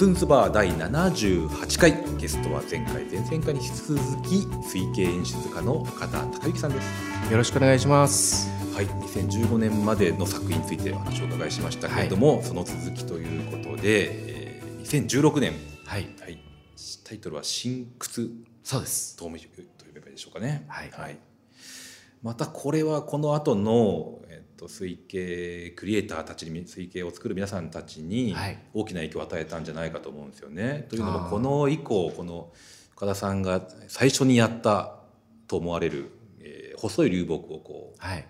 スンスバー第78回ゲストは前回前々回に引き続き推計演出家の岡田孝之さんです。よろしくお願いします。はい。2015年までの作品についてお話をお伺いしましたけれども、はい、その続きということで、えー、2016年。はい、はい、タイトルは「新屈」そうです。と呼べばいいでしょうかねはい、はい、またこれはこの後のと推計クリエイターたちに推計を作る皆さんたちに大きな影響を与えたんじゃないかと思うんですよね。はい、というのもこの以降この岡田さんが最初にやったと思われる、えー、細い流木をこう、はい、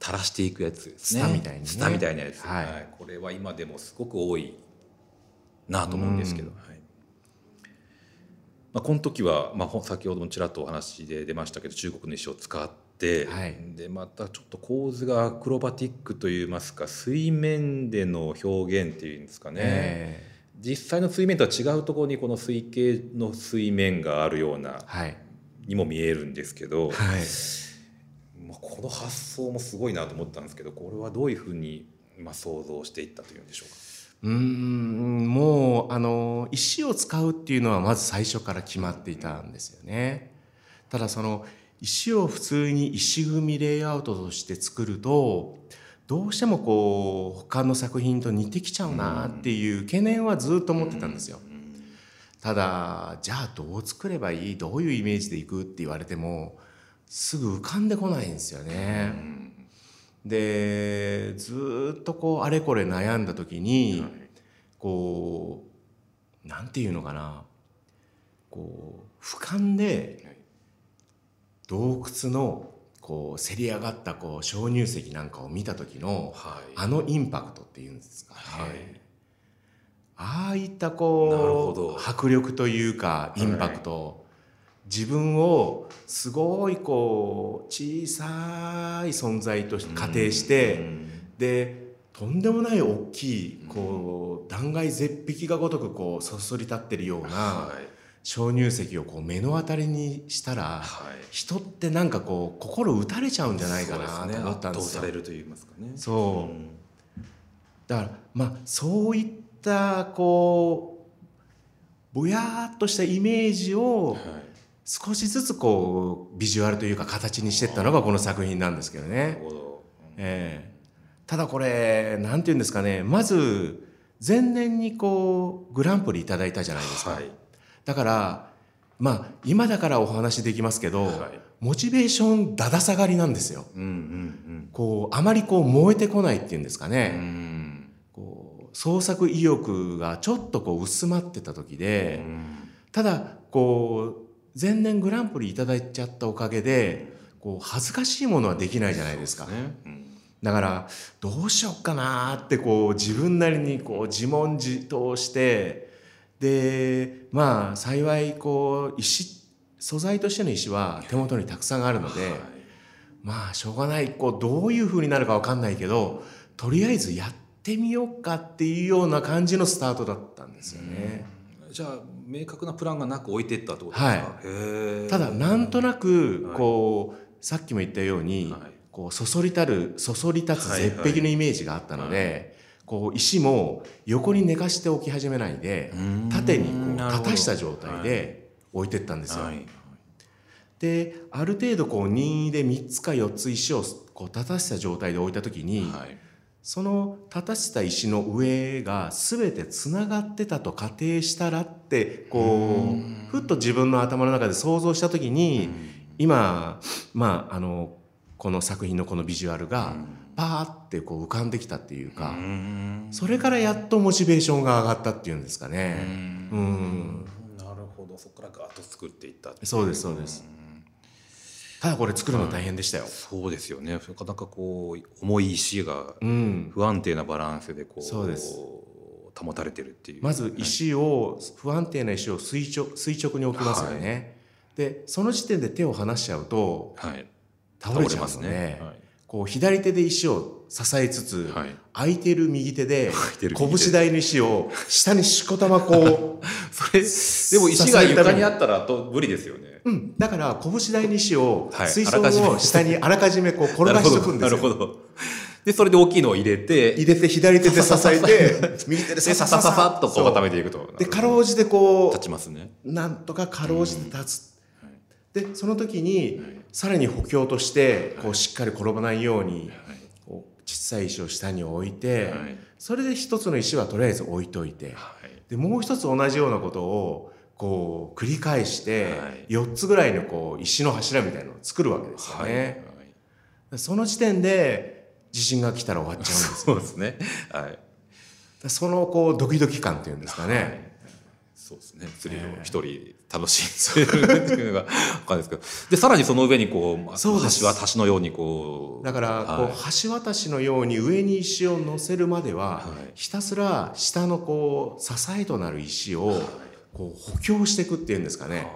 垂らしていくやつですね。みたいな、ね、みたいなやつ、はい、はい、これは今でもすごく多いなと思うんですけど。はい。まあ、この時は、まあ、先ほどもちらっとお話で出ましたけど中国の石を使って、はい、でまたちょっと構図がアクロバティックといいますか水面での表現っていうんですかね、えー、実際の水面とは違うところにこの水系の水面があるような、はい、にも見えるんですけど、はい。まあ、この発想もすごいなと思ったんですけどこれはどういうふうに、まあ、想像していったというんでしょうか？うんもうあの石を使うっていうのはまず最初から決まっていたんですよね。ただその石を普通に石組みレイアウトとして作るとどうしてもこう他の作品と似てきちゃうなっていう懸念はずっと持ってたんですよ。ただじゃあどう作ればいい？どういうイメージでいくって言われてもすぐ浮かんでこないんですよね。でずっとこうあれこれ悩んだ時に、こうなんていうのかなこう俯瞰で洞窟のこうせり上がったこう鍾乳石なんかを見た時の、あのインパクトっていうんですかね、はい、ああいったこう迫力というかインパクト、自分をすごいこう小さい存在として仮定して、でとんでもない大きいこう断崖絶壁がごとくこうそそり立ってるような鍾乳石をこう目の当たりにしたら、人ってなんかこう心打たれちゃうんじゃないかなと思ったんですよ。そう、だからまあそういったこうぼやっとしたイメージを、少しずつこうビジュアルというか形にしていったのがこの作品なんですけどね。えー、ただこれなんて言うんですかね。まず前年にこうグランプリいただいたじゃないですか。はい、だからまあ今だからお話できますけど、はい、モチベーションだだ下がりなんですよ。うんうんうん、こうあまりこう燃えてこないっていうんですかね。うん。こう創作意欲がちょっとこう薄まってた時で、ただこう前年グランプリいただいちゃったおかげでこう恥ずかしいものはできないじゃないですか。ね。うん、だからどうしよっかなってこう自分なりにこう自問自答してでまあ幸いこう石素材としての石は手元にたくさんあるので、はい、まあしょうがないこうどういうふうになるか分かんないけどとりあえずやってみようかっていうような感じのスタートだったんですよね。じゃあ明確なプランがなく置いていったってことですか、はい、ただなんとなくこう、はい、さっきも言ったように、はい、こうそそりたるそそり立つ絶壁のイメージがあったので、こう石も横に寝かしておき始めないで縦にこう立たした状態で置いてったんですよ。である程度こう任意で3つか4つ石をこう立たせた状態で置いた時に、はい。その立たせた石の上が全てつながってたと仮定したらってこうふっと自分の頭の中で想像した時に今まああのこの作品のこのビジュアルがパーってこう浮かんできたっていうかそれからやっとモチベーションが上がったっていうんですかね。うん。なるほど。そこからガーッと作っていったそうですそうです。ただこれ作るの大変でしたよ、そうですよね。なかなかこう重い石が不安定なバランスでこう、そうです。保たれてるっていう。まず石を、不安定な石を垂直垂直に置きますよね、はい、でその時点で手を離しちゃうと、はい、倒れちゃいますね、はい、こう左手で石を支えつつ、はい、空いてる右手で 拳台の石を下にしこたまこう。それでも石が床にあったらと無理ですよね。うん、だから拳台に石を水槽を下にあらかじめこう転がしておくんですよ。なるほど。でそれで大きいのを入れて入れて左手で支えて右手でささささっとこう固めていくと。でかろうじてこう立ちますね。なんとかかろうじて立つ、でその時に、さらに補強としてこうしっかり転ばないように、こう小さい石を下に置いて、それで一つの石はとりあえず置いといて、でもう一つ同じようなことをこう繰り返して、4つぐらいのこう石の柱みたいなのを作るわけですよね。その時点で地震が来たら終わっちゃうんですそうですね。はい。そのこうドキドキ感っていうんですかね。はいそうですね。釣りを一人楽しんでるっていうのが分かるんですけど。でさらにその上にこう橋渡しのようにこうだからこう、橋渡しのように上に石を乗せるまでは、ひたすら下のこう支えとなる石をこう補強していくっていうんですかね。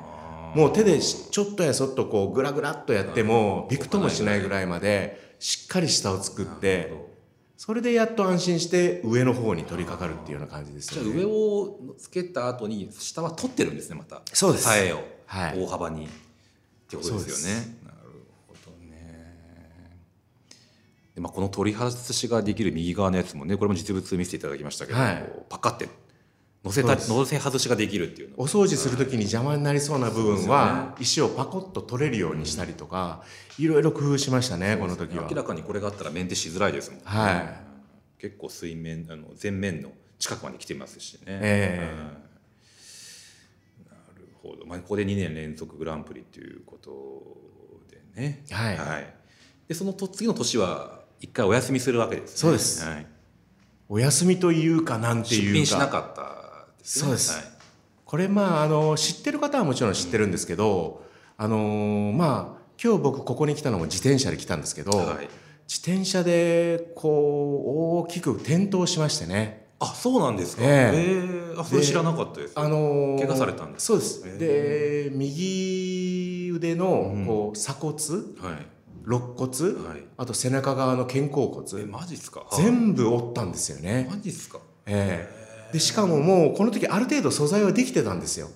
もう手でちょっとやそっとこうグラグラっとやってもびくともしないぐらいまでしっかり下を作ってそれでやっと安心して上の方に取り掛かるっていうような感じですよね。じゃあ上をつけた後に下は取ってるんですねまた。そうです。えを、はい、大幅にってことですよね。なるほどね。でまあこの取り外しができる右側のやつもねこれも実物見せていただきましたけど、はい、パカって乗せた乗せ外しができるっていうお掃除する時に邪魔になりそうな部分は、石をパコッと取れるようにしたりとか、いろいろ工夫しましたねこの時は。明らかにこれがあったらメンテしづらいですもんね、はい、結構水面あの前面の近くまで来てますしね、えー、なるほど、まあ、ここで2年連続グランプリということでね。はい、はい、でその次の年は一回お休みするわけです、ね、そうです、はい、お休みというかなんていうか。出品しなかったそうです、はい、これまああの知ってる方はもちろん知ってるんですけど、うん、あのまあ今日僕ここに来たのも自転車で来たんですけど、はい、自転車でこう大きく転倒しましてね。あそうなんですか。ええ。ー、あそれ知らなかったです。あの怪我されたんですそうです。で右腕のこう鎖骨、はい。肋骨、はい、あと背中側の肩甲骨マジっすか。全部折ったんですよね。マジっすか。ええでしかももうこの時ある程度素材はできてたんですよ。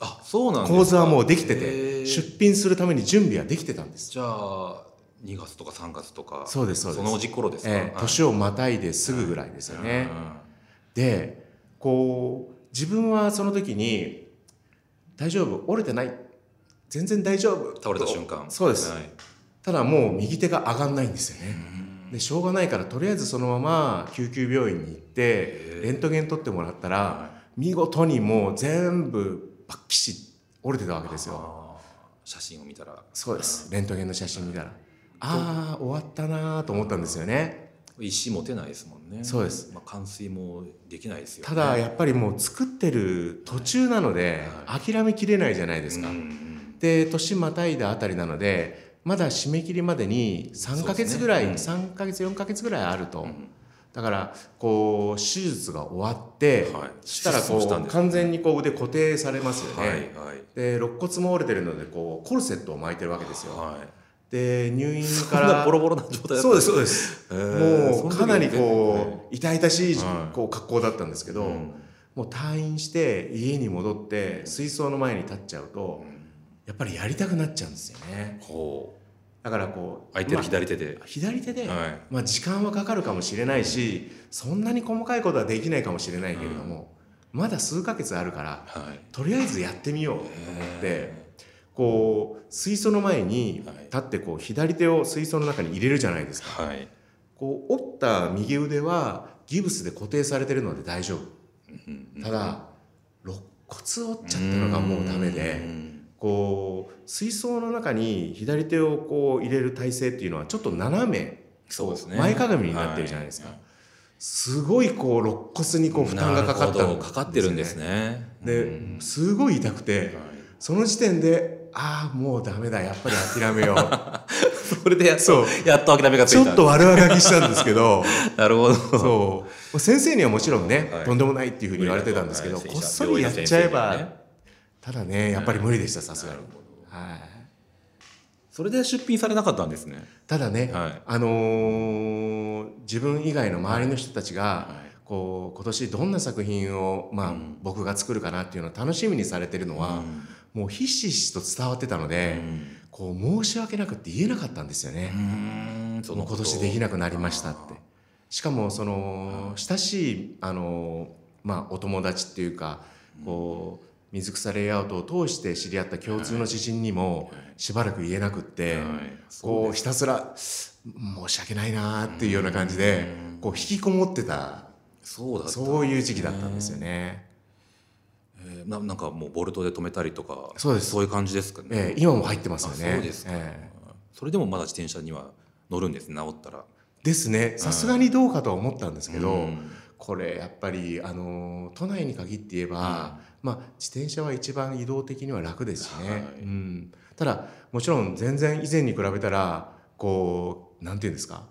あそうなん構図はもうできてて出品するために準備はできてたんです。じゃあ2月とか3月とか。そうですそうです。その時頃ですか、ええ、年をまたいですぐぐらいですよね、でこう自分はその時に「大丈夫？折れてない？全然大丈夫」倒れた瞬間。そうです、はい、ただもう右手が上がんないんですよね、でしょうがないからとりあえずそのまま救急病院に行ってレントゲン取ってもらったら見事にもう全部バッキシ折れてたわけですよ。写真を見たら。そうです。レントゲンの写真見たら。ああ終わったなと思ったんですよね。石持てないですもんね。そうです、まあ、冠水もできないですよ、ね、ただやっぱりもう作ってる途中なので諦めきれないじゃないですか、で年またいだあたりなのでまだ締め切りまでに3か月ぐらい、ね。うん、3か月4か月ぐらいあると、うん、だからこう手術が終わって、はい、したらこう、ね、完全にこう腕固定されますよね、はいはい、で肋骨も折れてるのでこうコルセットを巻いてるわけですよ、はい、で入院からボロボロな状態そうですそうです、もうかなりこう痛々しいこう格好だったんですけど、もう退院して家に戻って水槽の前に立っちゃうと、やっぱりやりたくなっちゃうんですよね。だからこう相手の左手で、まあ、左手で、はい、まあ、時間はかかるかもしれないしそんなに細かいことはできないかもしれないけれども、うん、まだ数ヶ月あるから、はい、とりあえずやってみよう。と思ってこう水槽の前に立ってこう左手を水槽の中に入れるじゃないですか、はい、こう折った右腕はギブスで固定されてるので大丈夫、ただ肋骨折っちゃったのがもうダメで。こう水槽の中に左手をこう入れる体勢っていうのはちょっと斜めそうですね。前かがみになってるじゃないですか、はい、すごいこう肋骨にこう負担がかかった、ね、かかってるんですね。ですごい痛くて、はい、その時点でああもうダメだやっぱり諦めよう。それでやっとやっと諦めがついた。ちょっと悪あがきしたんですけど。なるほど。そう。先生にはもちろんね、はい、とんでもないっていうふうに言われてたんですけど、こっそりやっちゃえばただねやっぱり無理でしたさすがに、はい、それで出品されなかったんですね。ただね、はい、あのー、自分以外の周りの人たちが、はい、こう今年どんな作品を、まあ、うん、僕が作るかなっていうのを楽しみにされてるのは、うん、もうひしひしと伝わってたので、うん、こう申し訳なくって言えなかったんですよね。その今年できなくなりましたって。しかもその親しいあのまあお友達っていうかこう水草レイアウトを通して知り合った共通の知人にもしばらく言えなくって、こうひたすら申し訳ないなっていうような感じでこう引きこもってたそうだそういう時期だったんですよね。えー、ななんかもうボルトで止めたりとかそうです。そういう感じですかね、えー、今も入ってますよね。そうですか、えー、それでもまだ自転車には乗るんです治ったら。ですね。さすがにどうかとは思ったんですけど、うん、これやっぱりあの都内に限って言えば、まあ、自転車は一番移動的には楽ですしね、はい、うん、ただもちろん全然以前に比べたらこうなんていうんですか？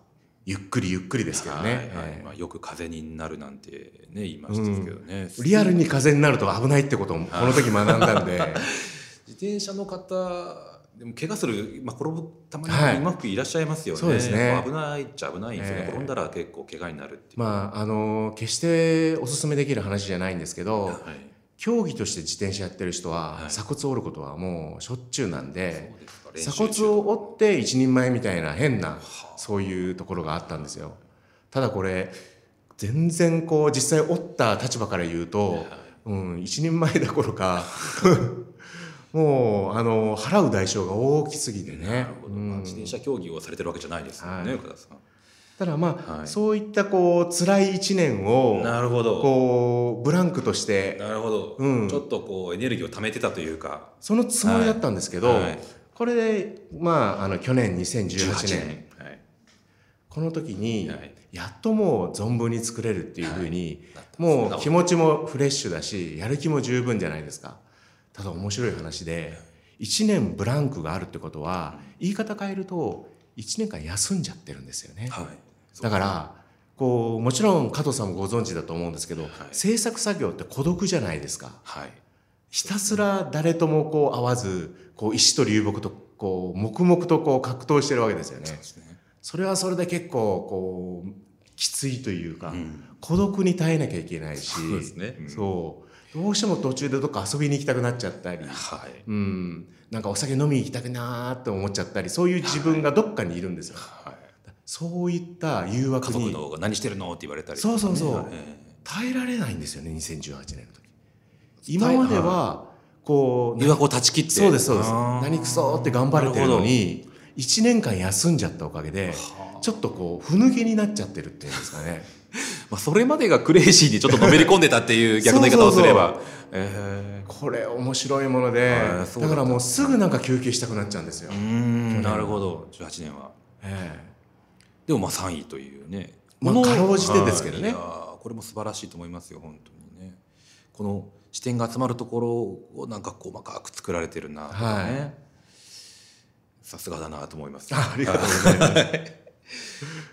ゆっくりゆっくりですけどね、はいはい。まあ、よく風になるなんてね言いましたけどね、うん、リアルに風になると危ないってこともこの時学んだんで。自転車の方でも怪我する、まあ、転ぶたまにうまくいらっしゃいますよね、そうですね。危ないっちゃ危ないんですよね、えー、転んだら結構怪我になるまああの決しておすすめできる話じゃないんですけど、はい競技として自転車やってる人は鎖骨を折ることはもうしょっちゅうなんで鎖骨を折って一人前みたいな変なそういうところがあったんですよ。ただこれ全然こう実際折った立場から言うと、うん、一人前どころか もうあの払う代償が大きすぎてね。うん、自転車競技をされてるわけじゃないですもんね、はい、岡田さん。ただまあ、はい、そういったこう辛い一年をなるほど。こうブランクとしてなるほど、うん、ちょっとこうエネルギーを貯めてたというか。そのつもりだったんですけど、はい、これでまああの去年2018年。はい、この時に、やっともう存分に作れるっていうふうに、もう気持ちもフレッシュだしやる気も十分じゃないですか。ただ面白い話で1年ブランクがあるってことは言い方変えると1年間休んじゃってるんですよね。はいだからこうもちろん加藤さんもご存知だと思うんですけど、はい、制作作業って孤独じゃないですか、はい、ひたすら誰ともこう会わずこう石と流木とこう黙々とこう格闘してるわけですよね。そね。それはそれで結構こうきついというか、うん、孤独に耐えなきゃいけないしそうですね、うん、そう。どうしても途中でどっか遊びに行きたくなっちゃったり、はい、うん、なんかお酒飲みに行きたくなーって思っちゃったりそういう自分がどっかにいるんですよ。はいそういった誘惑に。家族の何してるのって言われたり、そうそうそう、耐えられないんですよね2018年の時。今まではこう誘惑を断ち切って。そうですそうです。何くそって頑張れてるのに1年間休んじゃったおかげでちょっとこうふぬけになっちゃってるっていうんですかね。まあそれまでがクレイジーにちょっとのめり込んでたっていう 逆の言い方をすれば。これ面白いものでだからもうすぐなんか休憩したくなっちゃうんですよ。なるほど。18年は。ええでもまあ3位というね。まあかろうじてですけどね。これも素晴らしいと思いますよ本当にね。この視点が集まるところをなんか細かく作られてるなとかね、はい、さすがだなと思います、ありがとうございます。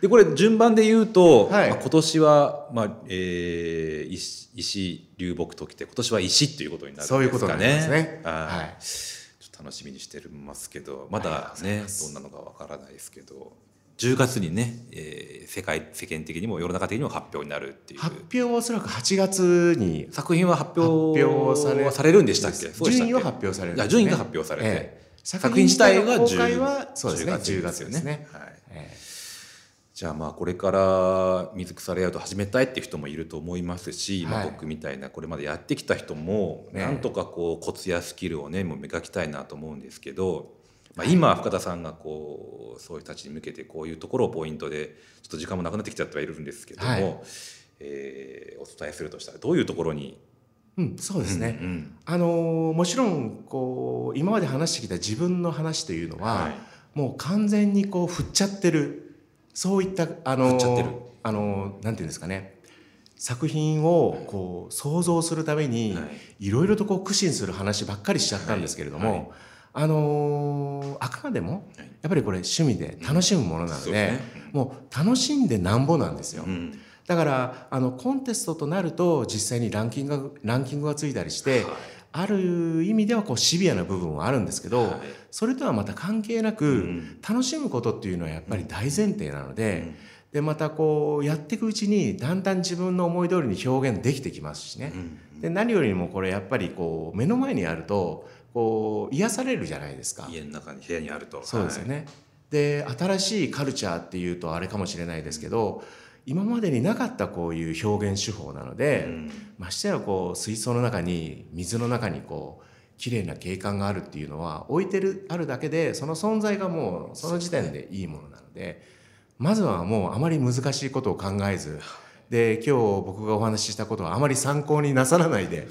でこれ順番で言うと、はい、まあ、今年は、まあえー、石石流木ときて今年は石っていうことになるんですかね。そういうことなんですね。はい、ちょっと楽しみにしてますけどまだねどんなのかわからないですけど10月にね、えー、世界世間的にも世の中的にも発表になるっていう。発表はおそらく8月に。作品は発表されされるんでしたっけ？順位は発表される、ね、順位が発表されて、ええ、作品自体が公開はそうですね10月ですね、はい。ええ、じゃあまあこれから水草レイアウト始めたいっていう人もいると思いますし、はい、まあ、僕みたいなこれまでやってきた人もなんとかこうコツやスキルをねもう磨きたいなと思うんですけどまあ、今深田さんがこうそういう人たちに向けてこういうところをポイントでちょっと時間もなくなってきちゃってはいるんですけども、はい、えー、お伝えするとしたらどういうところに？うん、そうですね、うんうん、あのもちろんこう今まで話してきた自分の話というのは、はい、もう完全にこう振っちゃってるそういったあのあのなんていうんですかね。作品をこう想像するために、いろいろとこう苦心する話ばっかりしちゃったんですけれども、はい。はいあのー、あくまでもやっぱりこれ趣味で楽しむものなのでうん。でね、もう楽しんでなんぼなんですよ。うん、だからあのコンテストとなると実際にランキングランキングがついたりして、はい、ある意味ではこうシビアな部分はあるんですけど、はい、それとはまた関係なく、うん、楽しむことっていうのはやっぱり大前提なので。でまたこうやっていくうちにだんだん自分の思い通りに表現できてきますしね、で何よりもこれやっぱりこう目の前にあるとこう癒されるじゃないですか。家の中に部屋にあると。そうですよね、はい、で新しいカルチャーっていうとあれかもしれないですけど今までになかったこういう表現手法なので、うん、ましてやこう水槽の中に水の中にこう綺麗な景観があるっていうのは置いてるあるだけでその存在がもうその時点でいいものなのでまずはもうあまり難しいことを考えずで今日僕がお話ししたことはあまり参考になさらないで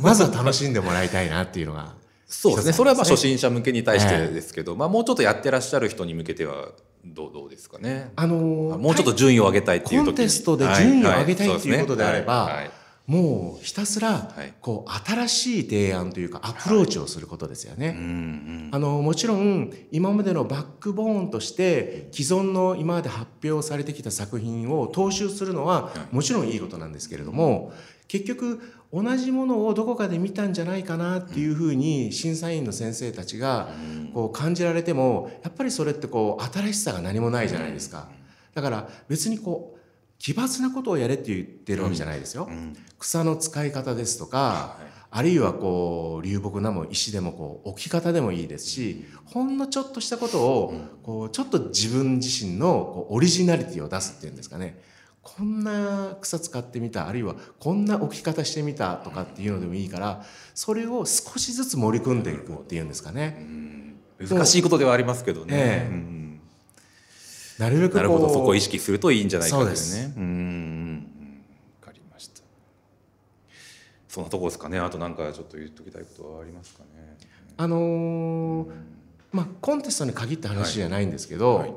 まずは楽しんでもらいたいなっていうのがそうですね。それはまあ初心者向けに対してですけど、まあ、もうちょっとやってらっしゃる人に向けてはどうどうですかね、あのー、もうちょっと順位を上げたいっていうコンテストで順位を上げたいっていうことであれば、もうひたすらこう新しい提案というかアプローチをすることですよね。あのもちろん今までのバックボーンとして既存の今まで発表されてきた作品を踏襲するのはもちろんいいことなんですけれども結局同じものをどこかで見たんじゃないかなっていうふうに審査員の先生たちがこう感じられてもやっぱりそれってこう新しさが何もないじゃないですか。だから別にこう奇抜なことをやれって言ってるわけじゃないですよ。うん、草の使い方ですとか、はい、あるいはこう流木なも石でもこう置き方でもいいですし、ほんのちょっとしたことを、こうちょっと自分自身のこうオリジナリティを出すっていうんですかね。こんな草使ってみたあるいはこんな置き方してみたとかっていうのでもいいからそれを少しずつ盛り込んでいくっていうんですかね。難しいことではありますけどね。ええなるべくなるほどそこを意識するといいんじゃないかですね。うんかりました。そんなとこですかね。あとなんかちょっと言っときたいことはありますかね。あのー、まあコンテストに限った話じゃないんですけど、はいはい、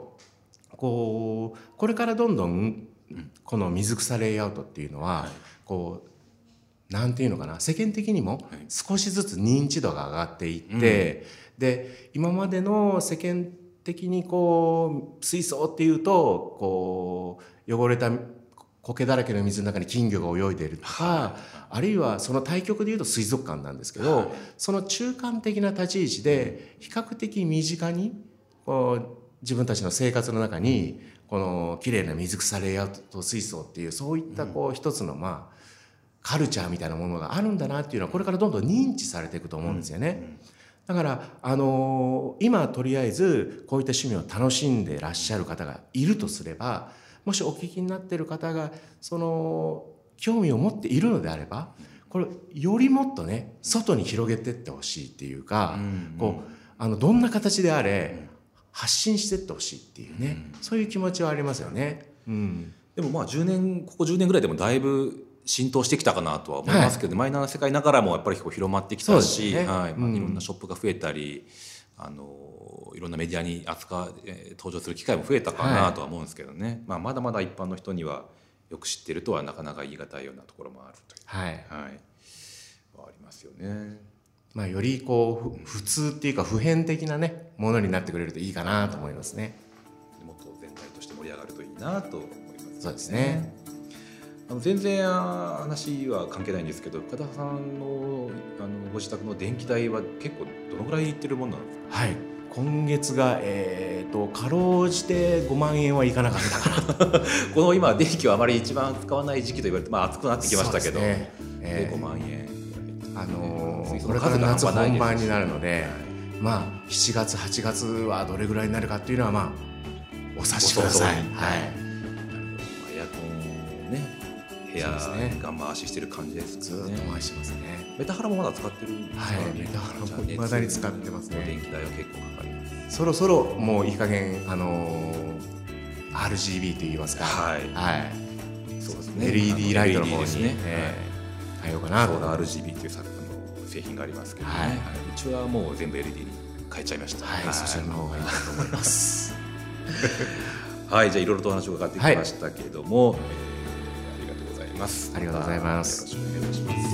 こうこれからどんどんこの水草レイアウトっていうのは、はい、こうなんていうのかな世間的にも少しずつ認知度が上がっていって、うん、で今までの世間的にこう水槽っていうとこう汚れた苔だらけの水の中に金魚が泳いでいるとか、あるいはその対極でいうと水族館なんですけど、その中間的な立ち位置で比較的身近にこう自分たちの生活の中にこの綺麗な水草レイアウト水槽っていうそういったこう一つのまあカルチャーみたいなものがあるんだなっていうのはこれからどんどん認知されていくと思うんですよね。うんうんだから、あのー、今とりあえずこういった趣味を楽しんでらっしゃる方がいるとすればもしお聞きになっている方がその興味を持っているのであればこれよりもっとね外に広げてってほしいっていうか、うんうん、こうあのどんな形であれ発信してってほしいっていうね、うん、そういう気持ちはありますよね。うん、でもまあ10年ここ10年ぐらいでもだいぶ浸透してきたかなとは思いますけど、はい、マイナーな世界ながらもやっぱりこう広まってきたし、ね、はい。まあ、いろんなショップが増えたり、あのいろんなメディアに扱う、えー、登場する機会も増えたかなとは思うんですけどね、はい、まあ、まだまだ一般の人にはよく知ってるとはなかなか言い難いようなところもあるという、はい。はい、はありますよね。まあ、よりこう普通っていうか普遍的なねものになってくれるといいかなと思いますね。もっと全体として盛り上がるといいなと思います、ね、そうですね。あの全然話は関係ないんですけど深田さんのあのご自宅の電気代は結構どのぐらいいってるもんなんですか？はい。今月が、えーと、かろうじて5万円はいかなかったかな この今電気はあまり一番使わない時期と言われて、まあ、暑くなってきましたけど、ね。えー、5万円。あのー、これから夏本番になるので、まあ7月8月はどれぐらいになるかっていうのはまあお察しください。はい部屋が回ししてる感じですね。ずっと回してますね。メタハラもまだ使ってるはい、メタハラも未だに使ってますね。電気代は結構かかります。そろそろもういい加減あのー、RGB と言いますか。はい。はい。そうですね。LED ライトの方にね、えー、変えようかなと。ー RGB という作の製品がありますけど、ね、はい、うちはもう全部 LED に変えちゃいました。はい、はい、そちらの方がいいかと思います。はい、じゃあいろいろとお話を伺ってきましたけれども、はい、えーます。ありがとうございます。よろしくお願いします。